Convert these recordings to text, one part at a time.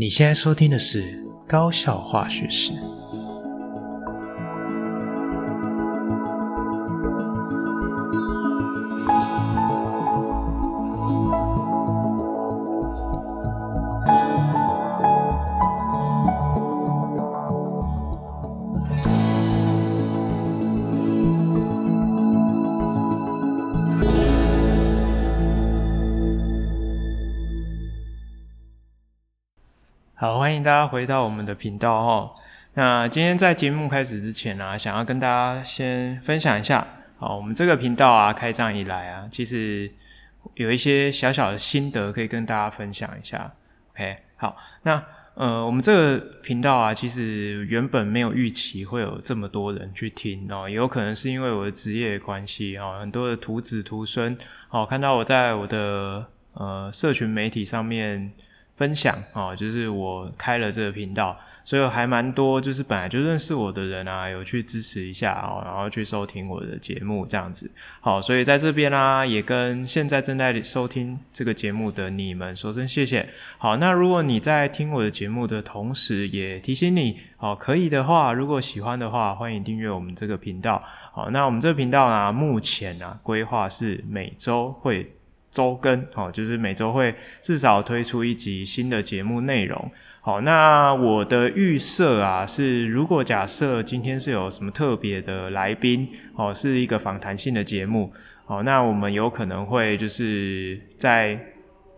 你现在收听的是《高效化学史》。大家回到我们的频道哦。那今天在节目开始之前呢、啊，想要跟大家先分享一下，好，我们这个频道啊，开张以来啊，其实有一些小小的心得可以跟大家分享一下。OK，好，那呃，我们这个频道啊，其实原本没有预期会有这么多人去听哦，也有可能是因为我的职业关系哦，很多的徒子徒孙哦，看到我在我的呃社群媒体上面。分享哦，就是我开了这个频道，所以还蛮多，就是本来就认识我的人啊，有去支持一下哦，然后去收听我的节目这样子。好，所以在这边啊，也跟现在正在收听这个节目的你们说声谢谢。好，那如果你在听我的节目的同时，也提醒你，哦，可以的话，如果喜欢的话，欢迎订阅我们这个频道。好，那我们这个频道呢，目前啊，规划是每周会。周更哦，就是每周会至少推出一集新的节目内容。好，那我的预设啊是，如果假设今天是有什么特别的来宾哦，是一个访谈性的节目，好，那我们有可能会就是在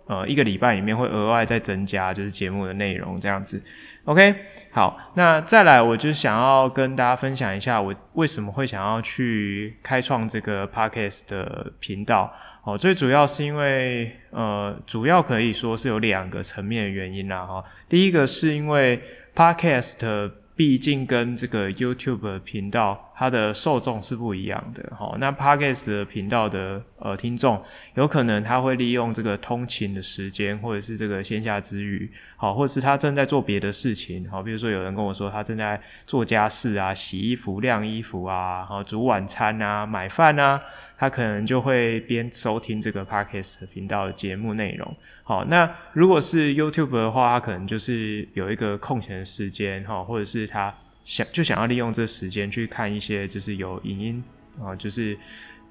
呃一个礼拜里面会额外再增加就是节目的内容这样子。OK，好，那再来我就想要跟大家分享一下我为什么会想要去开创这个 Podcast 的频道。哦，最主要是因为，呃，主要可以说是有两个层面的原因啦，哈。第一个是因为 Podcast。毕竟跟这个 YouTube 频道，它的受众是不一样的，齁。那 Podcast 频道的呃听众，有可能他会利用这个通勤的时间，或者是这个闲暇之余，好，或者是他正在做别的事情，好，比如说有人跟我说他正在做家事啊，洗衣服、晾衣服啊，好，煮晚餐啊，买饭啊，他可能就会边收听这个 Podcast 频道的节目内容。好，那如果是 YouTube 的话，他可能就是有一个空闲的时间，哈，或者是。他想就想要利用这时间去看一些就是有影音啊，就是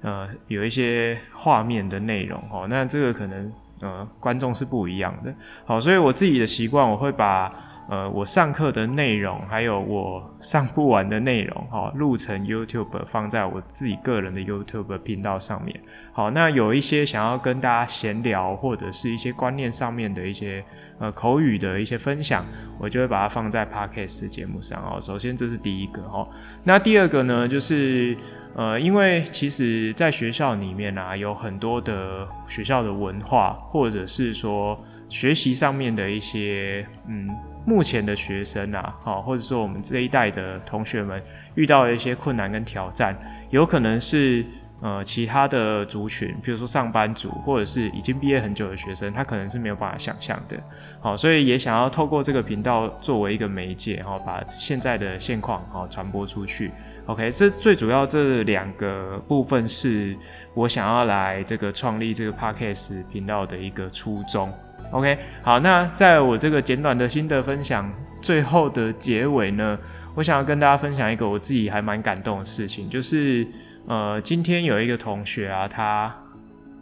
呃有一些画面的内容哦。那这个可能呃观众是不一样的。好，所以我自己的习惯，我会把。呃，我上课的内容，还有我上不完的内容，哈，录成 YouTube 放在我自己个人的 YouTube 频道上面。好，那有一些想要跟大家闲聊，或者是一些观念上面的一些呃口语的一些分享，我就会把它放在 Podcast 节目上。哦，首先这是第一个，哈。那第二个呢，就是呃，因为其实在学校里面啊，有很多的学校的文化，或者是说学习上面的一些嗯。目前的学生啊，好，或者说我们这一代的同学们遇到的一些困难跟挑战，有可能是呃其他的族群，比如说上班族，或者是已经毕业很久的学生，他可能是没有办法想象的。好，所以也想要透过这个频道作为一个媒介，哈，把现在的现况好传播出去。OK，这最主要这两个部分是我想要来这个创立这个 Podcast 频道的一个初衷。OK，好，那在我这个简短的心得分享最后的结尾呢，我想要跟大家分享一个我自己还蛮感动的事情，就是呃，今天有一个同学啊，他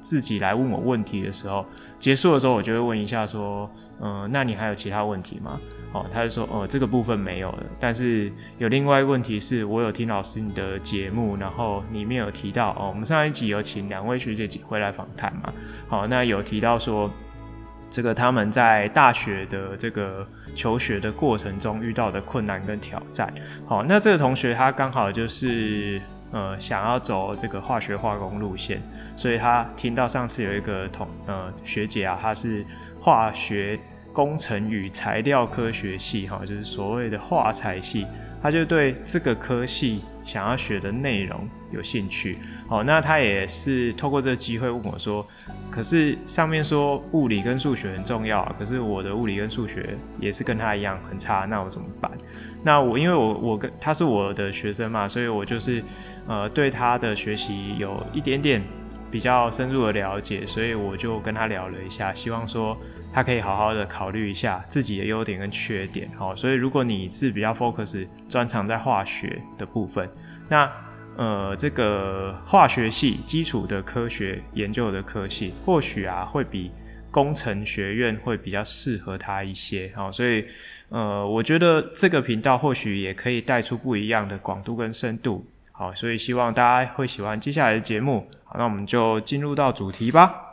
自己来问我问题的时候，结束的时候我就会问一下说，嗯、那你还有其他问题吗？哦，他就说，哦、这个部分没有了，但是有另外一个问题是，我有听老师你的节目，然后里面有提到，哦，我们上一集有请两位学姐回来访谈嘛，好，那有提到说。这个他们在大学的这个求学的过程中遇到的困难跟挑战，好，那这个同学他刚好就是呃想要走这个化学化工路线，所以他听到上次有一个同呃学姐啊，她是化学工程与材料科学系，哈，就是所谓的化材系，他就对这个科系想要学的内容有兴趣，好，那他也是透过这个机会问我说。可是上面说物理跟数学很重要，可是我的物理跟数学也是跟他一样很差，那我怎么办？那我因为我我跟他是我的学生嘛，所以我就是呃对他的学习有一点点比较深入的了解，所以我就跟他聊了一下，希望说他可以好好的考虑一下自己的优点跟缺点。好，所以如果你是比较 focus 专长在化学的部分，那呃这个化学系基础的科学研究的科系，或许啊会比工程学院会比较适合他一些。好，所以呃我觉得这个频道或许也可以带出不一样的广度跟深度。好，所以希望大家会喜欢接下来的节目。好，那我们就进入到主题吧。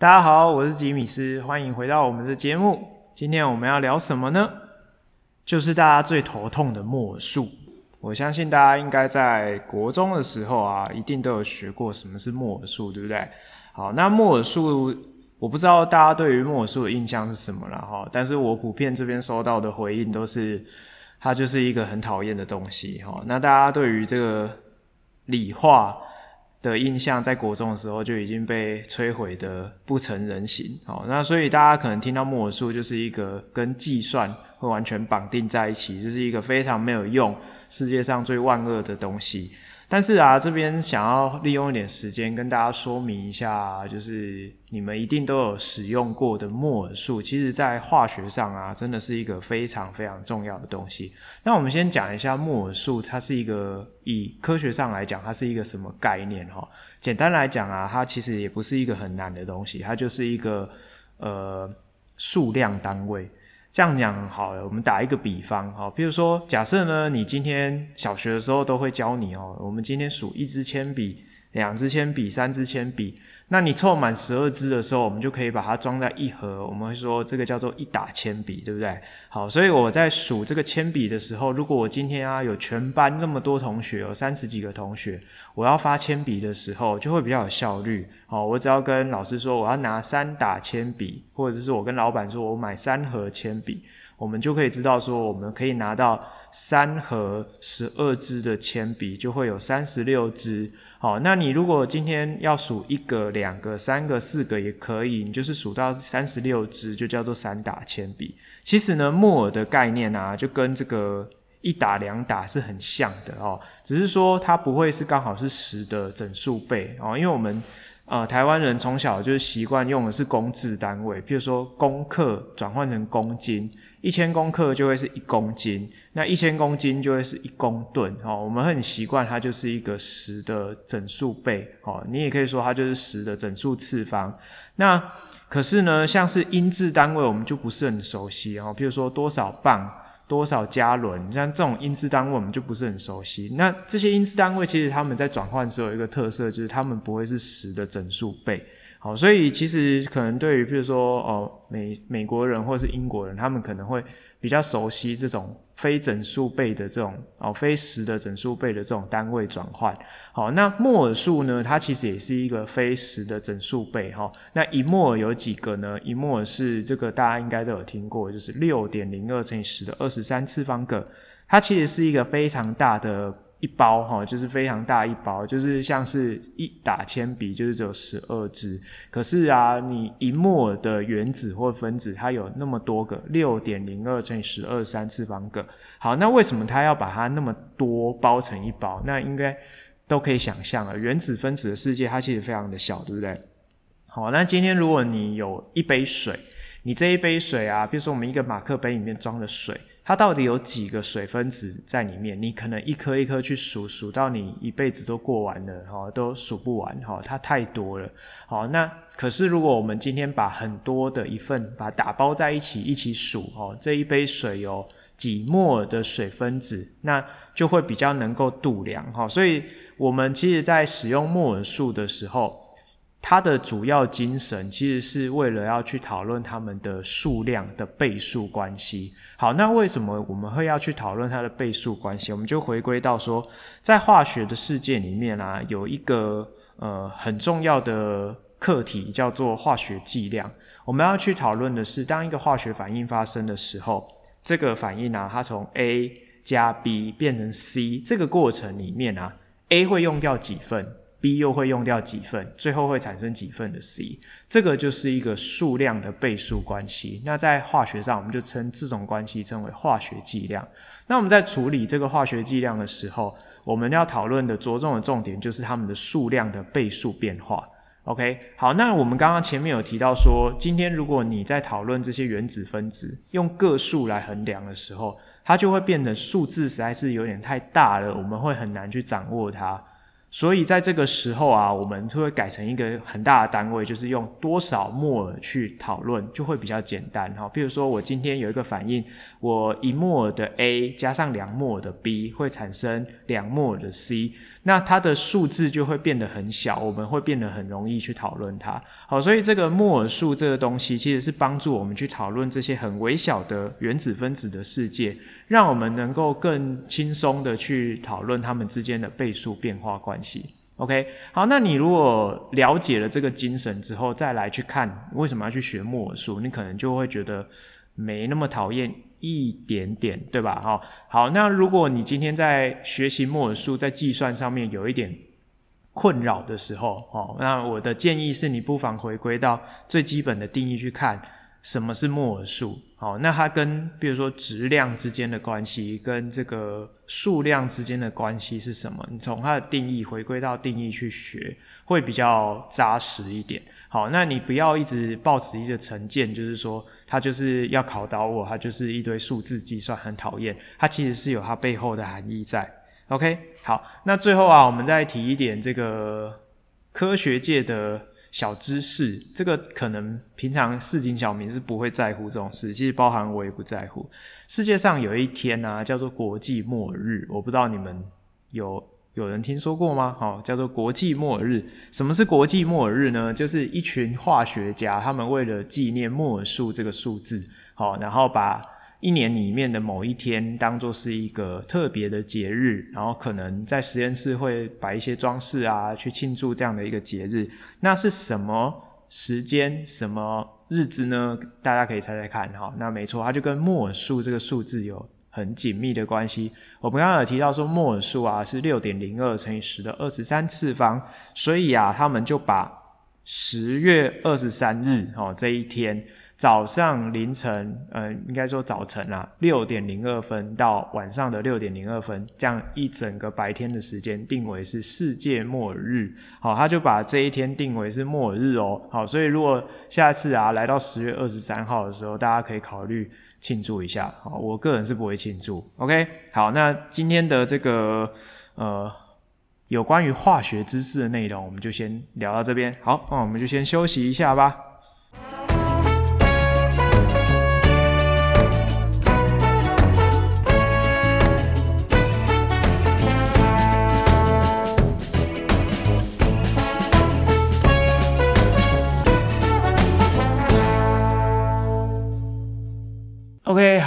大家好，我是吉米斯，欢迎回到我们的节目。今天我们要聊什么呢？就是大家最头痛的摩尔数。我相信大家应该在国中的时候啊，一定都有学过什么是摩尔数，对不对？好，那摩尔数，我不知道大家对于摩尔数的印象是什么了哈。但是我普遍这边收到的回应都是，它就是一个很讨厌的东西哈。那大家对于这个理化的印象在国中的时候就已经被摧毁的不成人形，哦，那所以大家可能听到摩尔数就是一个跟计算会完全绑定在一起，就是一个非常没有用、世界上最万恶的东西。但是啊，这边想要利用一点时间跟大家说明一下，就是你们一定都有使用过的摩尔数，其实在化学上啊，真的是一个非常非常重要的东西。那我们先讲一下摩尔数，它是一个以科学上来讲，它是一个什么概念哈？简单来讲啊，它其实也不是一个很难的东西，它就是一个呃数量单位。这样讲好了，我们打一个比方，哈，比如说，假设呢，你今天小学的时候都会教你哦，我们今天数一支铅笔。两支铅笔，三支铅笔，那你凑满十二支的时候，我们就可以把它装在一盒。我们会说这个叫做一打铅笔，对不对？好，所以我在数这个铅笔的时候，如果我今天啊有全班那么多同学，有三十几个同学，我要发铅笔的时候，就会比较有效率。好，我只要跟老师说我要拿三打铅笔，或者是我跟老板说我买三盒铅笔。我们就可以知道说，我们可以拿到三盒十二支的铅笔，就会有三十六支。好，那你如果今天要数一个、两个、三个、四个也可以，你就是数到三十六支，就叫做三打铅笔。其实呢，木耳的概念啊，就跟这个一打、两打是很像的哦，只是说它不会是刚好是十的整数倍哦，因为我们。呃，台湾人从小就是习惯用的是公制单位，譬如说公克转换成公斤，一千公克就会是一公斤，那一千公斤就会是一公吨。哦，我们很习惯它就是一个十的整数倍。哦，你也可以说它就是十的整数次方。那可是呢，像是英制单位，我们就不是很熟悉。哦，譬如说多少磅。多少加仑？像这种英制单位，我们就不是很熟悉。那这些英制单位，其实他们在转换时候有一个特色，就是他们不会是十的整数倍。好，所以其实可能对于，譬如说，哦，美美国人或是英国人，他们可能会比较熟悉这种非整数倍的这种哦，非十的整数倍的这种单位转换。好，那摩尔数呢？它其实也是一个非十的整数倍。哈，那一摩尔有几个呢？一摩尔是这个大家应该都有听过，就是六点零二乘以十的二十三次方个。它其实是一个非常大的。一包哈，就是非常大一包，就是像是一打铅笔，就是只有十二支。可是啊，你一摩尔的原子或分子，它有那么多个，六点零二乘以十二三次方个。好，那为什么它要把它那么多包成一包？那应该都可以想象了。原子分子的世界，它其实非常的小，对不对？好，那今天如果你有一杯水，你这一杯水啊，比如说我们一个马克杯里面装的水。它到底有几个水分子在里面？你可能一颗一颗去数，数到你一辈子都过完了，哈，都数不完，哈，它太多了，好，那可是如果我们今天把很多的一份把它打包在一起一起数，哦，这一杯水有几摩尔的水分子，那就会比较能够度量，哈，所以我们其实在使用摩尔数的时候。它的主要精神其实是为了要去讨论它们的数量的倍数关系。好，那为什么我们会要去讨论它的倍数关系？我们就回归到说，在化学的世界里面啊，有一个呃很重要的课题叫做化学计量。我们要去讨论的是，当一个化学反应发生的时候，这个反应啊，它从 A 加 B 变成 C 这个过程里面啊，A 会用掉几份？B 又会用掉几份，最后会产生几份的 C，这个就是一个数量的倍数关系。那在化学上，我们就称这种关系称为化学计量。那我们在处理这个化学计量的时候，我们要讨论的着重的重点就是它们的数量的倍数变化。OK，好，那我们刚刚前面有提到说，今天如果你在讨论这些原子分子用个数来衡量的时候，它就会变得数字实在是有点太大了，我们会很难去掌握它。所以在这个时候啊，我们就会改成一个很大的单位，就是用多少摩尔去讨论，就会比较简单哈。比如说，我今天有一个反应，我一摩尔的 A 加上两摩尔的 B 会产生两摩尔的 C，那它的数字就会变得很小，我们会变得很容易去讨论它。好，所以这个摩尔数这个东西其实是帮助我们去讨论这些很微小的原子分子的世界。让我们能够更轻松的去讨论它们之间的倍数变化关系。OK，好，那你如果了解了这个精神之后，再来去看为什么要去学摩尔数，你可能就会觉得没那么讨厌一点点，对吧？好，好，那如果你今天在学习摩尔数，在计算上面有一点困扰的时候，哦，那我的建议是你不妨回归到最基本的定义去看。什么是摩尔数？好，那它跟比如说质量之间的关系，跟这个数量之间的关系是什么？你从它的定义回归到定义去学，会比较扎实一点。好，那你不要一直抱持一个成见，就是说它就是要考倒我，它就是一堆数字计算，很讨厌。它其实是有它背后的含义在。OK，好，那最后啊，我们再提一点这个科学界的。小知识，这个可能平常市井小民是不会在乎这种事，其实包含我也不在乎。世界上有一天啊，叫做国际末日，我不知道你们有有人听说过吗？好，叫做国际末日。什么是国际末日呢？就是一群化学家，他们为了纪念摩尔数这个数字，好，然后把。一年里面的某一天，当做是一个特别的节日，然后可能在实验室会摆一些装饰啊，去庆祝这样的一个节日。那是什么时间、什么日子呢？大家可以猜猜看。哈，那没错，它就跟摩尔数这个数字有很紧密的关系。我们刚刚有提到说，摩尔数啊是六点零二乘以十的二十三次方，所以啊，他们就把十月二十三日哦这一天。早上凌晨，呃，应该说早晨啊，六点零二分到晚上的六点零二分，这样一整个白天的时间定为是世界末日。好，他就把这一天定为是末日哦。好，所以如果下次啊来到十月二十三号的时候，大家可以考虑庆祝一下。好，我个人是不会庆祝。OK，好，那今天的这个呃有关于化学知识的内容，我们就先聊到这边。好，那我们就先休息一下吧。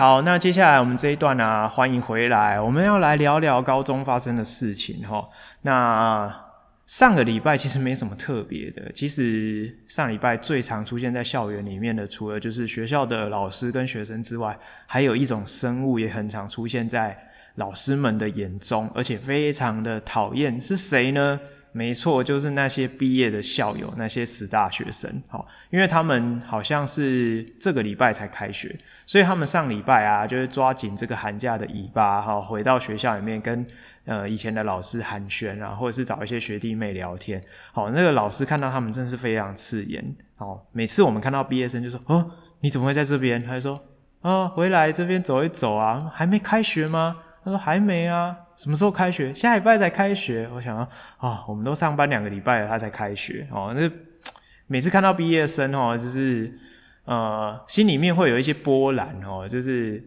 好，那接下来我们这一段呢、欢迎回来，我们要来聊聊高中发生的事情哈。那上个礼拜其实没什么特别的，其实上礼拜最常出现在校园里面的，除了就是学校的老师跟学生之外，还有一种生物也很常出现在老师们的眼中，而且非常的讨厌，是谁呢？没错，就是那些毕业的校友，那些死大学生，好，因为他们好像是这个礼拜才开学，所以他们上礼拜啊，就是抓紧这个寒假的尾巴，哈，回到学校里面跟呃以前的老师寒暄啊，或者是找一些学弟妹聊天，好，那个老师看到他们真是非常刺眼，好，每次我们看到毕业生就说，哦，你怎么会在这边？他就说，啊，回来这边走一走啊，还没开学吗？他说还没啊。什么时候开学？下礼拜才开学。我想啊，啊，我们都上班两个礼拜了，他才开学哦。那每次看到毕业生哦，就是呃，心里面会有一些波澜哦，就是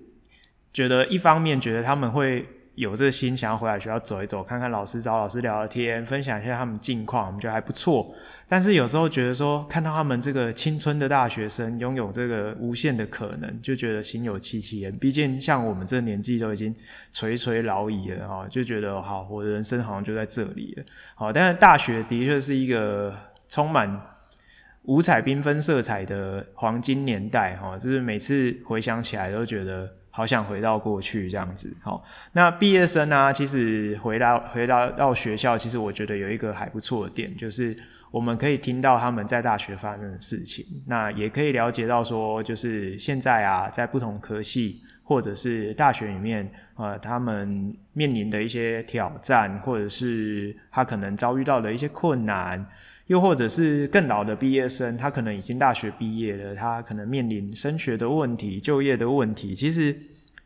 觉得一方面觉得他们会。有这个心想要回来学校走一走，看看老师，找老师聊聊天，分享一下他们近况，我们觉得还不错。但是有时候觉得说，看到他们这个青春的大学生拥有这个无限的可能，就觉得心有戚戚焉。毕竟像我们这年纪都已经垂垂老矣了哈，就觉得好，我的人生好像就在这里了。好，但是大学的确是一个充满五彩缤纷色彩的黄金年代，哈，就是每次回想起来都觉得好想回到过去这样子。好，那毕业生呢、其实回到回到到学校，其实我觉得有一个还不错的点，就是我们可以听到他们在大学发生的事情，那也可以了解到说，就是现在啊，在不同科系或者是大学里面，呃，他们面临的一些挑战，或者是他可能遭遇到的一些困难。又或者是更老的毕业生，他可能已经大学毕业了，他可能面临升学的问题、就业的问题。其实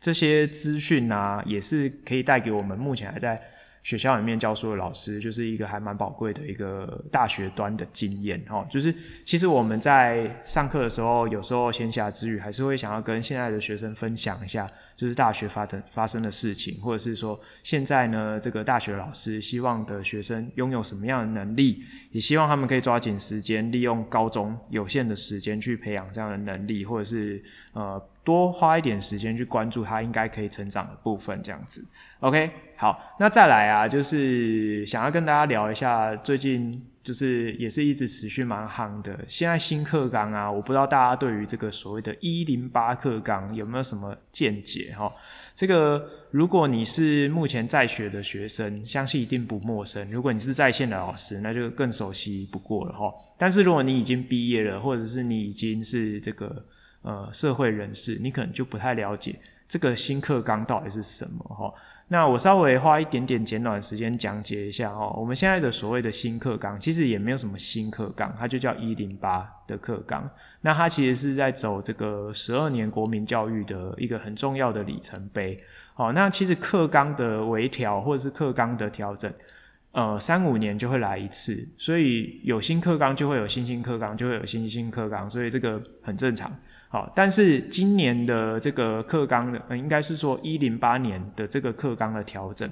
这些资讯啊，也是可以带给我们目前还在学校里面教书的老师，就是一个还蛮宝贵的一个大学端的经验哦。就是其实我们在上课的时候，有时候闲暇之余，还是会想要跟现在的学生分享一下。就是大学发生发生的事情，或者是说现在呢，这个大学老师希望的学生拥有什么样的能力，也希望他们可以抓紧时间，利用高中有限的时间去培养这样的能力，或者是呃多花一点时间去关注他应该可以成长的部分，这样子。OK，好，那再来啊，就是想要跟大家聊一下最近。就是也是一直持续蛮夯的。现在新课纲啊，我不知道大家对于这个所谓的“一零八课纲”有没有什么见解哈？这个如果你是目前在学的学生，相信一定不陌生；如果你是在线的老师，那就更熟悉不过了哈。但是如果你已经毕业了，或者是你已经是这个呃社会人士，你可能就不太了解这个新课纲到底是什么哈。那我稍微花一点点简短时间讲解一下哦。我们现在的所谓的新课纲，其实也没有什么新课纲，它就叫一零八的课纲。那它其实是在走这个十二年国民教育的一个很重要的里程碑。好，那其实课纲的微调或者是课纲的调整，呃，三五年就会来一次，所以有新课纲就会有新新课纲，就会有新新课纲，所以这个很正常。好，但是今年的这个课纲的，呃，应该是说一零八年的这个课纲的调整，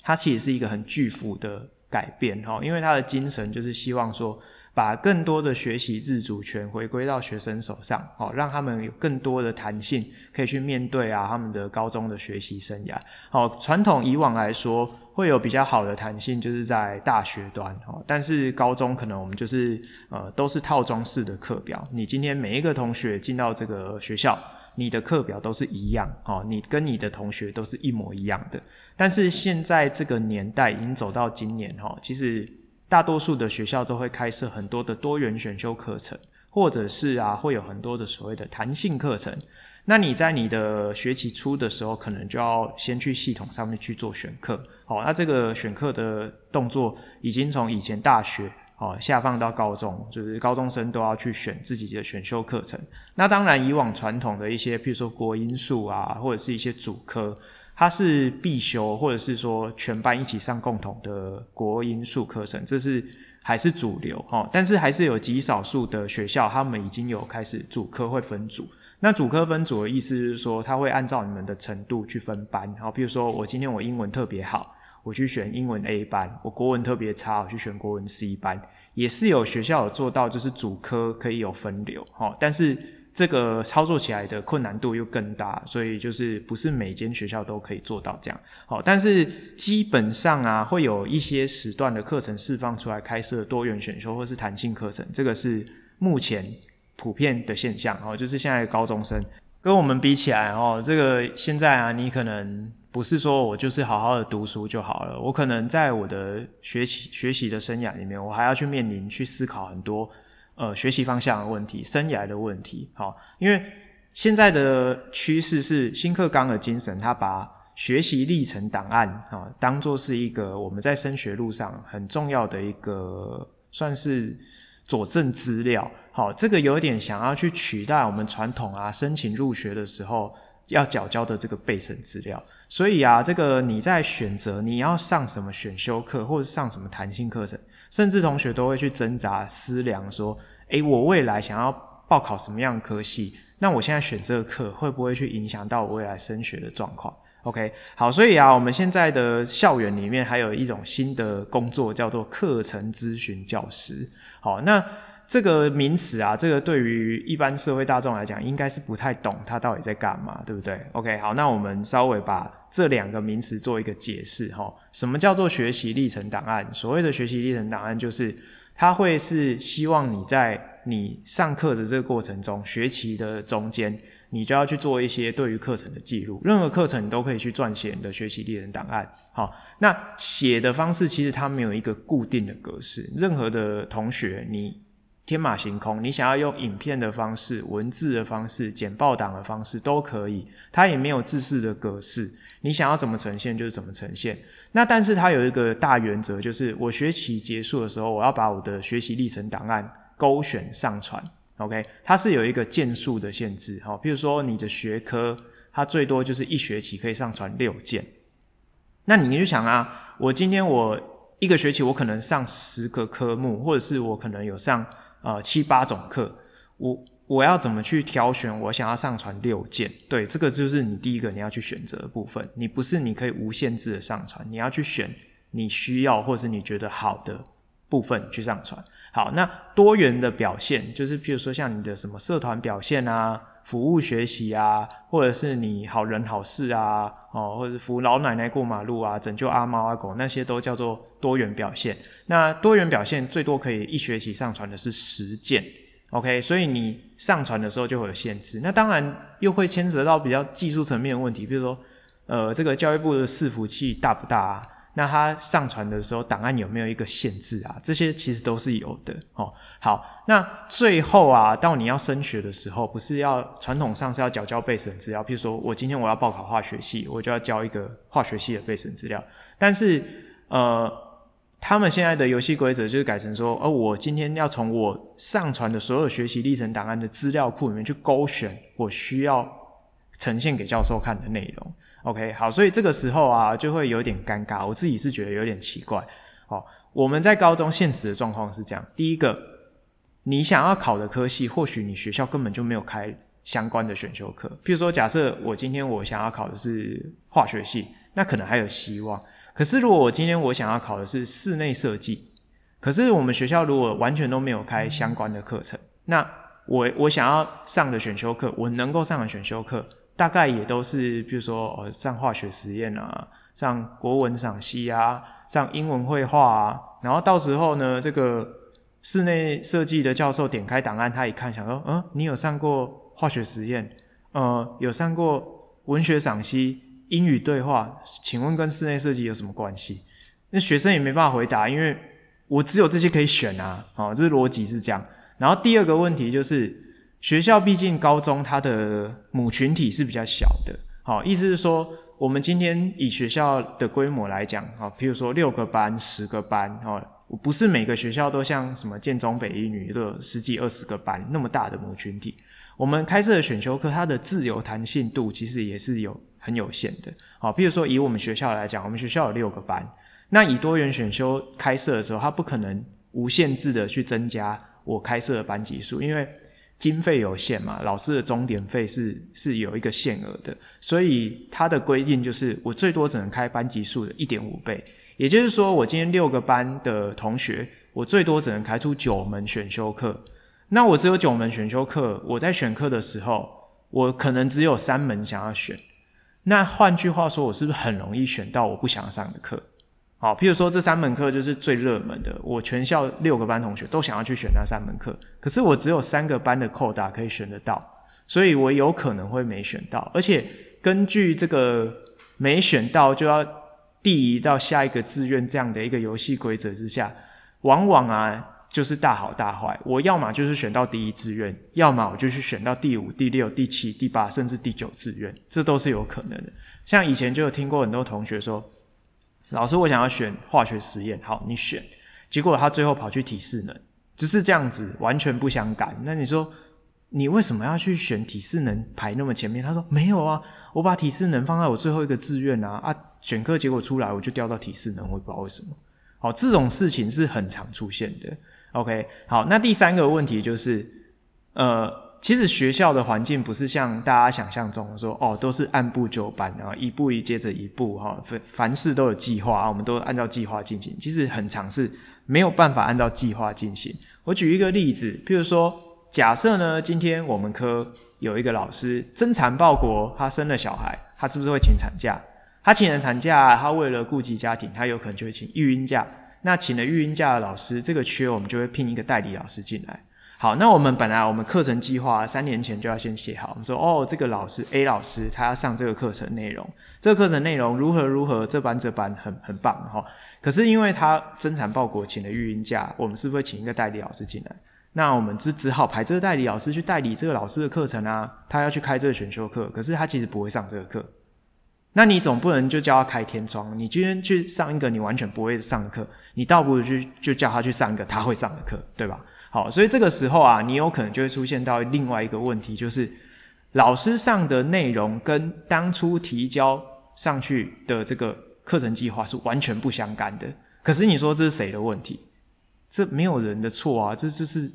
它其实是一个很巨幅的改变哈，因为它的精神就是希望说，把更多的学习自主权回归到学生手上，好，让他们有更多的弹性，可以去面对啊他们的高中的学习生涯。好，传统以往来说。会有比较好的弹性，就是在大学端哦，但是高中可能我们就是呃都是套装式的课表。你今天每一个同学进到这个学校，你的课表都是一样哦，你跟你的同学都是一模一样的。但是现在这个年代已经走到今年哈，其实大多数的学校都会开设很多的多元选修课程，或者是啊会有很多的所谓的弹性课程。那你在你的学期初的时候，可能就要先去系统上面去做选课，好，那这个选课的动作已经从以前大学，哦，下放到高中，就是高中生都要去选自己的选修课程。那当然，以往传统的一些，譬如说国英数啊，或者是一些主科，它是必修，或者是说全班一起上共同的国英数课程，这是还是主流，哦，但是还是有极少数的学校，他们已经有开始主科会分组。那主科分组的意思是说，他会按照你们的程度去分班。好，比如说我今天我英文特别好，我去选英文 A 班；我国文特别差，我去选国文 C 班。也是有学校有做到，就是主科可以有分流。好，但是这个操作起来的困难度又更大，所以就是不是每间学校都可以做到这样。好，但是基本上啊，会有一些时段的课程释放出来，开设多元选修或是弹性课程，这个是目前。普遍的现象哦，就是现在的高中生跟我们比起来哦，这个现在啊，你可能不是说我就是好好的读书就好了，我可能在我的学习学习的生涯里面，我还要去面临去思考很多呃学习方向的问题、生涯的问题。好，因为现在的趋势是新课纲的精神，它把学习历程档案啊当做是一个我们在升学路上很重要的一个算是。佐证资料，好，这个有点想要去取代我们传统啊，申请入学的时候要缴交的这个备审资料。所以啊，这个你在选择你要上什么选修课，或者上什么弹性课程，甚至同学都会去挣扎思量说，诶，我未来想要报考什么样科系？那我现在选这个课会不会去影响到我未来升学的状况？OK，好，所以啊，我们现在的校园里面还有一种新的工作，叫做课程咨询教师。好，那这个名词啊，这个对于一般社会大众来讲，应该是不太懂它到底在干嘛，对不对？OK，好，那我们稍微把这两个名词做一个解释哈。什么叫做学习历程档案？所谓的学习历程档案，就是它会是希望你在你上课的这个过程中，学习的中间，你就要去做一些对于课程的记录。任何课程你都可以去撰写你的学习历程档案。好，那写的方式其实它没有一个固定的格式。任何的同学，你天马行空，你想要用影片的方式、文字的方式、简报档的方式都可以。它也没有制式的格式。你想要怎么呈现就是怎么呈现。那但是它有一个大原则，就是我学期结束的时候，我要把我的学习历程档案勾选上传。OK，它是有一个件数的限制。好，譬如说你的学科，它最多就是一学期可以上传六件。那你就想啊，我今天我一个学期我可能上十个科目，或者是我可能有上呃七八种课，我。我要怎么去挑选？我想要上传六件，对，这个就是你第一个你要去选择的部分。你不是你可以无限制的上传，你要去选你需要或是你觉得好的部分去上传。好，那多元的表现就是，譬如说像你的什么社团表现啊、服务学习啊，或者是你好人好事啊，哦，或者扶老奶奶过马路啊、拯救阿猫阿狗那些都叫做多元表现。那多元表现最多可以一学期上传的是十件。OK，所以你上传的时候就会有限制，那当然又会牵扯到比较技术层面的问题，比如说，呃，这个教育部的伺服器大不大啊？那它上传的时候档案有没有一个限制啊？这些其实都是有的哦。好，那最后啊，到你要升学的时候，不是要传统上是要缴交备审资料，譬如说我今天我要报考化学系，我就要交一个化学系的备审资料，但是呃。他们现在的游戏规则就是改成说，哦、我今天要从我上传的所有学习历程档案的资料库里面去勾选我需要呈现给教授看的内容。OK，好，所以这个时候啊，就会有点尴尬。我自己是觉得有点奇怪。哦，我们在高中现实的状况是这样：第一个，你想要考的科系，或许你学校根本就没有开相关的选修课。譬如说，假设我今天我想要考的是化学系，那可能还有希望。可是，如果我今天我想要考的是室内设计，可是我们学校如果完全都没有开相关的课程，那我我想要上的选修课，我能够上的选修课，大概也都是，比如说呃，上化学实验啊，上国文赏析啊，上英文绘画啊，然后到时候呢，这个室内设计的教授点开档案，他一看，想说，嗯，你有上过化学实验，呃，有上过文学赏析。英语对话，请问跟室内设计有什么关系？那学生也没办法回答，因为我只有这些可以选啊。哦，这逻辑是这样。然后第二个问题就是，学校毕竟高中它的母群体是比较小的。好，意思是说，我们今天以学校的规模来讲，啊，譬如说六个班、十个班，哦，不是每个学校都像什么建中、北一女都有十几、二十个班那么大的母群体。我们开设的选修课，它的自由弹性度其实也是有。很有限的，好，譬如说以我们学校来讲，我们学校有六个班，那以多元选修开设的时候，它不可能无限制的去增加我开设的班级数，因为经费有限嘛，老师的钟点费是是有一个限额的，所以它的规定就是我最多只能开班级数的一点五倍，也就是说，我今天六个班的同学，我最多只能开出九门选修课，那我只有九门选修课，我在选课的时候，我可能只有三门想要选。那换句话说，我是不是很容易选到我不想上的课？好，譬如说这三门课就是最热门的，我全校六个班同学都想要去选那三门课，可是我只有三个班的扣打可以选得到，所以我有可能会没选到。而且根据这个没选到就要递移到下一个志愿这样的一个游戏规则之下，往往啊。就是大好大坏，我要么就是选到第一志愿，要么我就去选到第五、第六、第七、第八，甚至第九志愿，这都是有可能的。像以前就有听过很多同学说，老师我想要选化学实验，好，你选，结果他最后跑去体适能，只是这样子，完全不相干。那你说你为什么要去选体适能排那么前面？他说没有啊，我把体适能放在我最后一个志愿啊，啊，选课结果出来我就掉到体适能，我也不知道为什么。好，这种事情是很常出现的。OK，好，那第三个问题就是，呃，其实学校的环境不是像大家想象中说，哦，都是按部就班啊，一步一接着一步哈，凡凡事都有计划，我们都按照计划进行。其实很常是没有办法按照计划进行。我举一个例子，譬如说，假设呢，今天我们科有一个老师真残报国，他生了小孩，他是不是会请产假？他请了产假，他为了顾及家庭，他有可能就会请育婴假。那请了育婴假的老师，这个缺我们就会聘一个代理老师进来。好，那我们本来我们课程计划三年前就要先写好，我们说哦，这个老师 A 老师他要上这个课程内容，这个课程内容如何如何，这班这班很很棒哈。可是因为他增产报国请了育婴假，我们是不是请一个代理老师进来？那我们只只好排这个代理老师去代理这个老师的课程啊，他要去开这个选修课，可是他其实不会上这个课。那你总不能就叫他开天窗，你今天去上一个你完全不会上的课，你倒不如去就叫他去上一个他会上的课，对吧？好，所以这个时候啊，你有可能就会出现到另外一个问题，就是老师上的内容跟当初提交上去的这个课程计划是完全不相干的。可是你说这是谁的问题？这没有人的错啊，这就是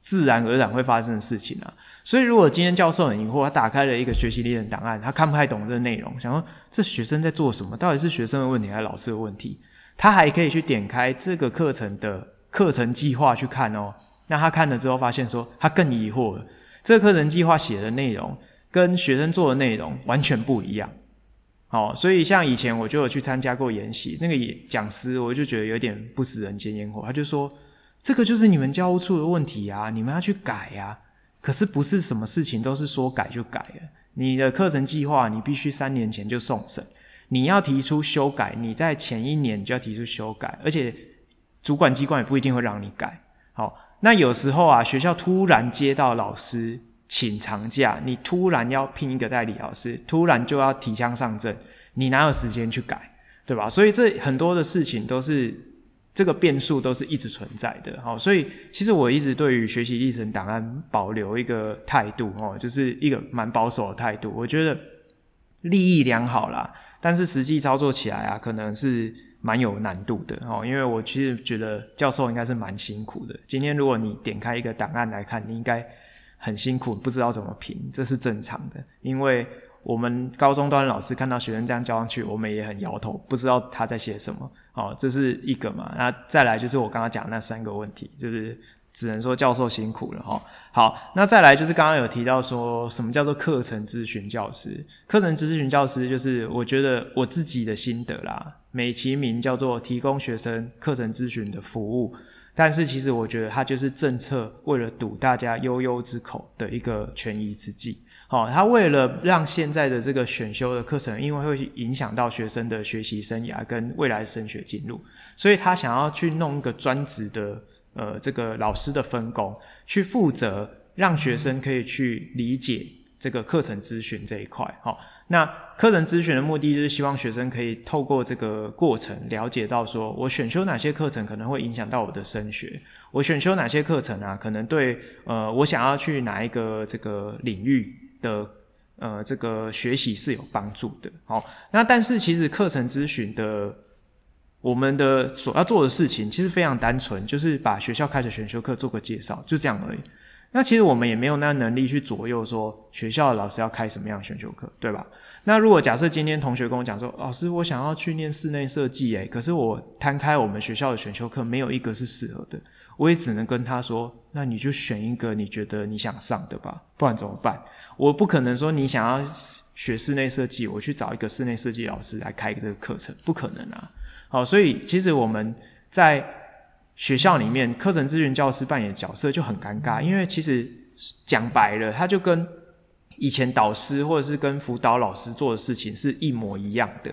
自然而然会发生的事情啊。所以如果今天教授很疑惑，他打开了一个学习历程档案，他看不太懂这个内容，想说这学生在做什么？到底是学生的问题还是老师的问题？他还可以去点开这个课程的。课程计划去看哦，那他看了之后发现说他更疑惑了，这个课程计划写的内容跟学生做的内容完全不一样。好，所以像以前我就有去参加过研习，那个讲师我就觉得有点不食人间烟火，他就说这个就是你们教务处的问题啊，你们要去改啊。可是不是什么事情都是说改就改了，你的课程计划你必须三年前就送审，你要提出修改，你在前一年就要提出修改，而且。主管机关也不一定会让你改。好，那有时候啊，学校突然接到老师请长假，你突然要聘一个代理老师，突然就要提枪上阵，你哪有时间去改，对吧？所以这很多的事情都是这个变数都是一直存在的。好，所以其实我一直对于学习历程档案保留一个态度，哦，就是一个蛮保守的态度。我觉得利益良好啦，但是实际操作起来啊，可能是。蛮有难度的哦，因为我其实觉得教授应该是蛮辛苦的。今天如果你点开一个档案来看，你应该很辛苦，不知道怎么评，这是正常的。因为我们高中端老师看到学生这样交上去，我们也很摇头，不知道他在写什么。哦，这是一个嘛。那再来就是我刚刚讲那三个问题，就是。只能说教授辛苦了哈。好，那再来就是刚刚有提到说什么叫做课程咨询教师？课程咨询教师就是我觉得我自己的心得啦，美其名叫做提供学生课程咨询的服务，但是其实我觉得它就是政策为了堵大家悠悠之口的一个权宜之计。好，他为了让现在的这个选修的课程，因为会影响到学生的学习生涯跟未来升学进入，所以他想要去弄一个专职的。呃，这个老师的分工去负责，让学生可以去理解这个课程咨询这一块。好，那课程咨询的目的就是希望学生可以透过这个过程了解到，说我选修哪些课程可能会影响到我的升学，我选修哪些课程啊，可能对呃我想要去哪一个这个领域的呃这个学习是有帮助的。好，那但是其实课程咨询的。我们的所要做的事情其实非常单纯，就是把学校开的选修课做个介绍，就这样而已。那其实我们也没有那能力去左右说学校的老师要开什么样的选修课，对吧？那如果假设今天同学跟我讲说，老师，我想要去念室内设计，诶，可是我摊开我们学校的选修课，没有一个是适合的，我也只能跟他说，那你就选一个你觉得你想上的吧，不然怎么办？我不可能说你想要学室内设计，我去找一个室内设计老师来开这个课程，不可能啊。好，所以其实我们在学校里面，课程咨询教师扮演的角色就很尴尬，因为其实讲白了，他就跟以前导师或者是跟辅导老师做的事情是一模一样的。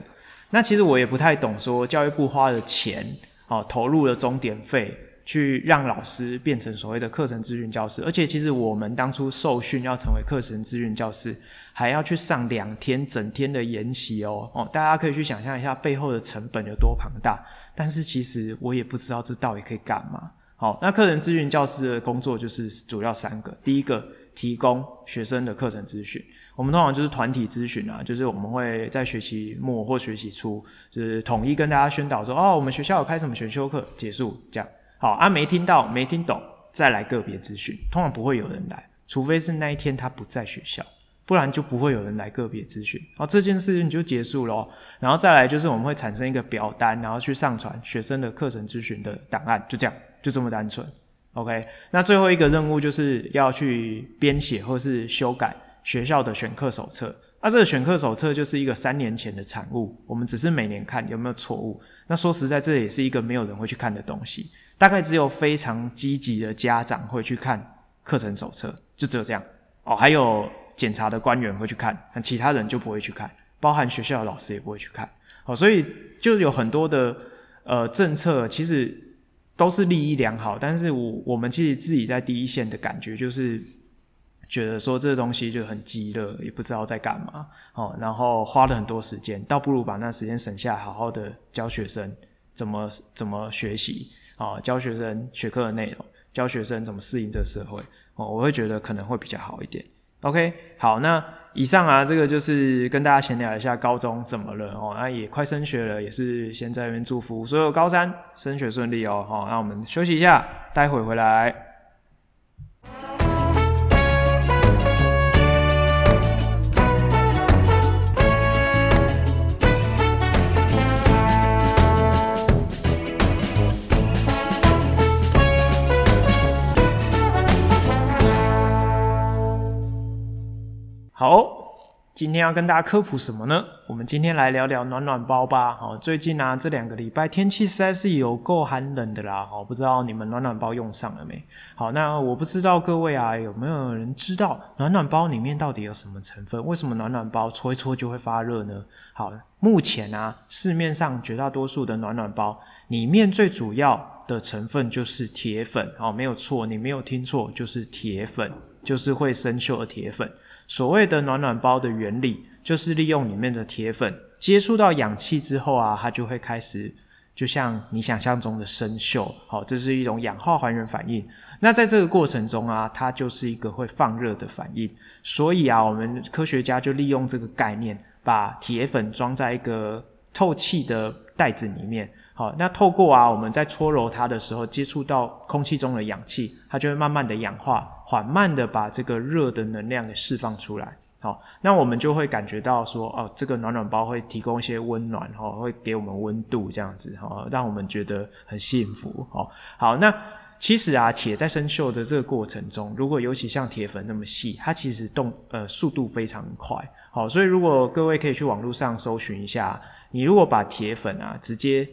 那其实我也不太懂，说教育部花了钱，哦，投入了钟点费。去让老师变成所谓的课程咨询教师，而且其实我们当初受训要成为课程咨询教师，还要去上两天整天的研习哦哦，大家可以去想象一下背后的成本有多庞大。但是其实我也不知道这到底可以干嘛。好，那课程咨询教师的工作就是主要三个，第一个提供学生的课程咨询，我们通常就是团体咨询啊，就是我们会在学期末或学期初，就是统一跟大家宣导说，哦，我们学校有开什么选修课，结束这样。好啊，没听到，没听懂，再来个别咨询，通常不会有人来，除非是那一天他不在学校，不然就不会有人来个别咨询。好，这件事情就结束咯。然后再来就是我们会产生一个表单，然后去上传学生的课程咨询的档案，就这样，就这么单纯。OK，那最后一个任务就是要去编写或是修改学校的选课手册。那这个选课手册就是一个三年前的产物，我们只是每年看有没有错误。那说实在，这也是一个没有人会去看的东西。大概只有非常积极的家长会去看课程手册，就只有这样哦。还有检查的官员会去看，其他人就不会去看，包含学校的老师也不会去看。哦，所以就有很多的呃政策，其实都是利益良好，但是我我们其实自己在第一线的感觉就是觉得说这东西就很鸡肋，也不知道在干嘛哦，然后花了很多时间，倒不如把那时间省下，好好的教学生怎么怎么学习啊，教学生学科的内容，教学生怎么适应这个社会哦，我会觉得可能会比较好一点。OK，好，那以上啊，这个就是跟大家闲聊一下高中怎么了哦，那也快升学了，也是先在那边祝福所有高三升学顺利哦。好，那我们休息一下，待会回来。好，今天要跟大家科普什么呢？我们今天来聊聊暖暖包吧。好，最近啊，这两个礼拜天气实在是有够寒冷的啦。好，不知道你们暖暖包用上了没？好，那我不知道各位啊，有没有人知道暖暖包里面到底有什么成分？为什么暖暖包搓一搓就会发热呢？好，目前啊，市面上绝大多数的暖暖包里面最主要的成分就是铁粉。好，没有错，你没有听错，就是铁粉，就是会生锈的铁粉。所谓的暖暖包的原理，就是利用里面的铁粉接触到氧气之后啊，它就会开始，就像你想象中的生锈。好，这是一种氧化还原反应。那在这个过程中啊，它就是一个会放热的反应。所以啊，我们科学家就利用这个概念，把铁粉装在一个透气的袋子里面。好，那透过啊，我们在搓揉它的时候，接触到空气中的氧气，它就会慢慢的氧化，缓慢的把这个热的能量给释放出来。好，那我们就会感觉到说，哦，这个暖暖包会提供一些温暖，哈，会给我们温度这样子，哈，让我们觉得很幸福。好，好，那其实啊，铁在生锈的这个过程中，如果尤其像铁粉那么细，它其实动呃速度非常快。好，所以如果各位可以去网络上搜寻一下，你如果把铁粉啊直接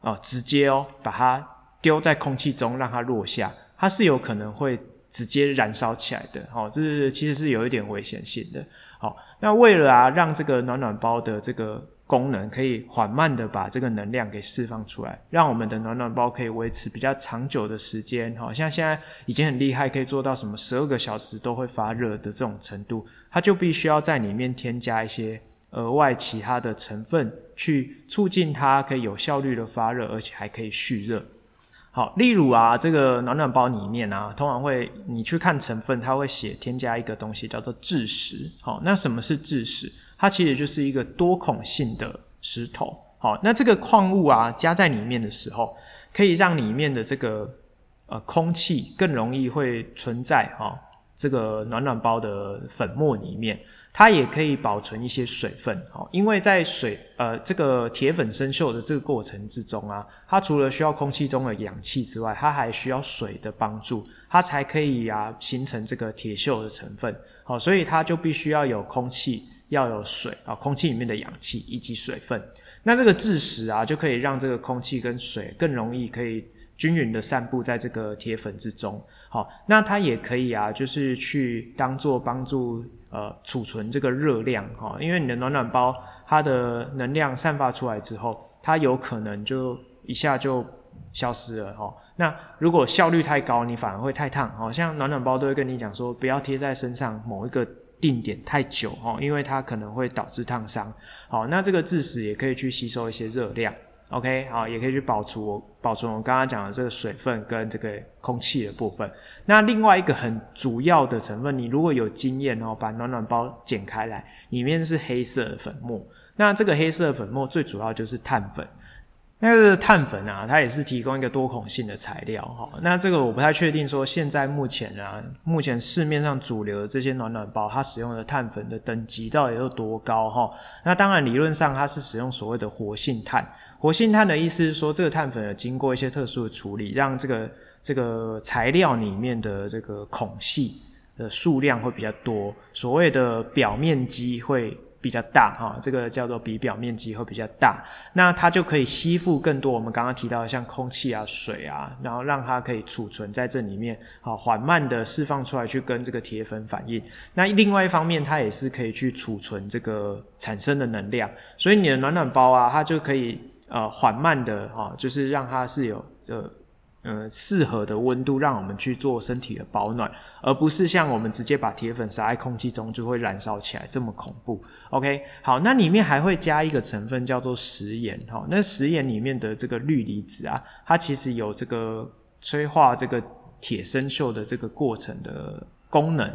哦，直接哦，把它丢在空气中，让它落下，它是有可能会直接燃烧起来的。哦，这是其实是有一点危险性的。好，那为了啊，让这个暖暖包的这个功能可以缓慢的把这个能量给释放出来，让我们的暖暖包可以维持比较长久的时间。好，像现在已经很厉害，可以做到什么十二个小时都会发热的这种程度，它就必须要在里面添加一些。额外其他的成分去促进它可以有效率的发热，而且还可以蓄热。好，例如啊，这个暖暖包里面啊，通常会你去看成分，它会写添加一个东西叫做蛭石。好，那什么是蛭石？它其实就是一个多孔性的石头。好，那这个矿物啊加在里面的时候，可以让里面的这个呃空气更容易会存在哈。这个暖暖包的粉末里面，它也可以保存一些水分哦，因为在水呃这个铁粉生锈的这个过程之中啊，它除了需要空气中的氧气之外，它还需要水的帮助，它才可以啊形成这个铁锈的成分。好，所以它就必须要有空气，要有水啊，空气里面的氧气以及水分。那这个蛭石啊，就可以让这个空气跟水更容易可以均匀的散布在这个铁粉之中。好，那它也可以啊，就是去当做帮助呃储存这个热量哈，因为你的暖暖包它的能量散发出来之后，它有可能就一下就消失了哈。那如果效率太高，你反而会太烫。好像暖暖包都会跟你讲说，不要贴在身上某一个定点太久哈，因为它可能会导致烫伤。好，那这个蛭石也可以去吸收一些热量。OK，好，也可以去保存我保存我刚刚讲的这个水分跟这个空气的部分。那另外一个很主要的成分，你如果有经验哦，把暖暖包剪开来，里面是黑色的粉末。那这个黑色的粉末最主要就是碳粉。那个碳粉啊，它也是提供一个多孔性的材料哈。那这个我不太确定说现在目前啊，目前市面上主流的这些暖暖包，它使用的碳粉的等级到底有多高哈？那当然理论上它是使用所谓的活性炭。活性炭的意思是说，这个碳粉有经过一些特殊的处理，让这个这个材料里面的这个孔隙的数量会比较多，所谓的表面积会比较大哈，这个叫做比表面积会比较大，那它就可以吸附更多我们刚刚提到的像空气啊、水啊，然后让它可以储存在这里面，好缓慢的释放出来去跟这个铁粉反应。那另外一方面，它也是可以去储存这个产生的能量，所以你的暖暖包啊，它就可以呃缓慢的哈，就是让它是有呃。呃，适合的温度让我们去做身体的保暖，而不是像我们直接把铁粉撒在空气中就会燃烧起来这么恐怖。OK，好，那里面还会加一个成分叫做食盐哈，那食盐里面的这个氯离子啊，它其实有这个催化这个铁生锈的这个过程的功能，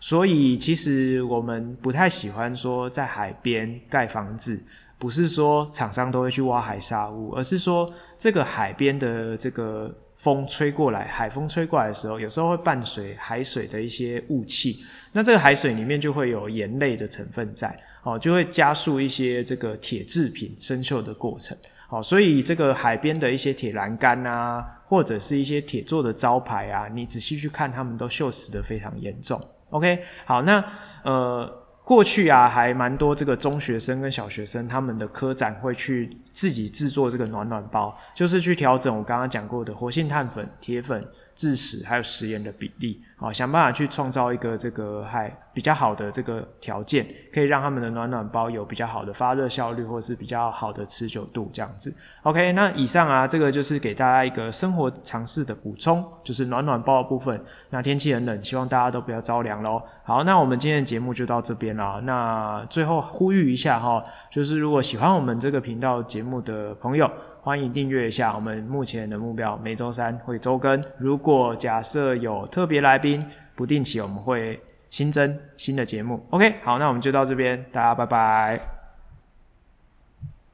所以其实我们不太喜欢说在海边盖房子。不是说厂商都会去挖海沙屋，而是说这个海边的这个风吹过来，海风吹过来的时候，有时候会伴随海水的一些雾气，那这个海水里面就会有盐类的成分在，哦，就会加速一些这个铁制品生锈的过程，哦，所以这个海边的一些铁栏杆啊，或者是一些铁做的招牌啊，你仔细去看，他们都锈蚀的非常严重。OK，好，那呃。过去啊，还蛮多这个中学生跟小学生，他们的科展会去自己制作这个暖暖包，就是去调整我刚刚讲过的活性炭粉、铁粉。致死还有食盐的比例，好，想办法去创造一个这个还比较好的这个条件，可以让他们的暖暖包有比较好的发热效率，或是比较好的持久度这样子。OK，那以上啊，这个就是给大家一个生活常识的补充，就是暖暖包的部分。那天气很冷，希望大家都不要着凉喽。好，那我们今天的节目就到这边了。那最后呼吁一下哈，就是如果喜欢我们这个频道节目的朋友。欢迎订阅一下，我们目前的目标每周三会周更。如果假设有特别来宾，不定期我们会新增新的节目。OK，好，那我们就到这边，大家拜拜。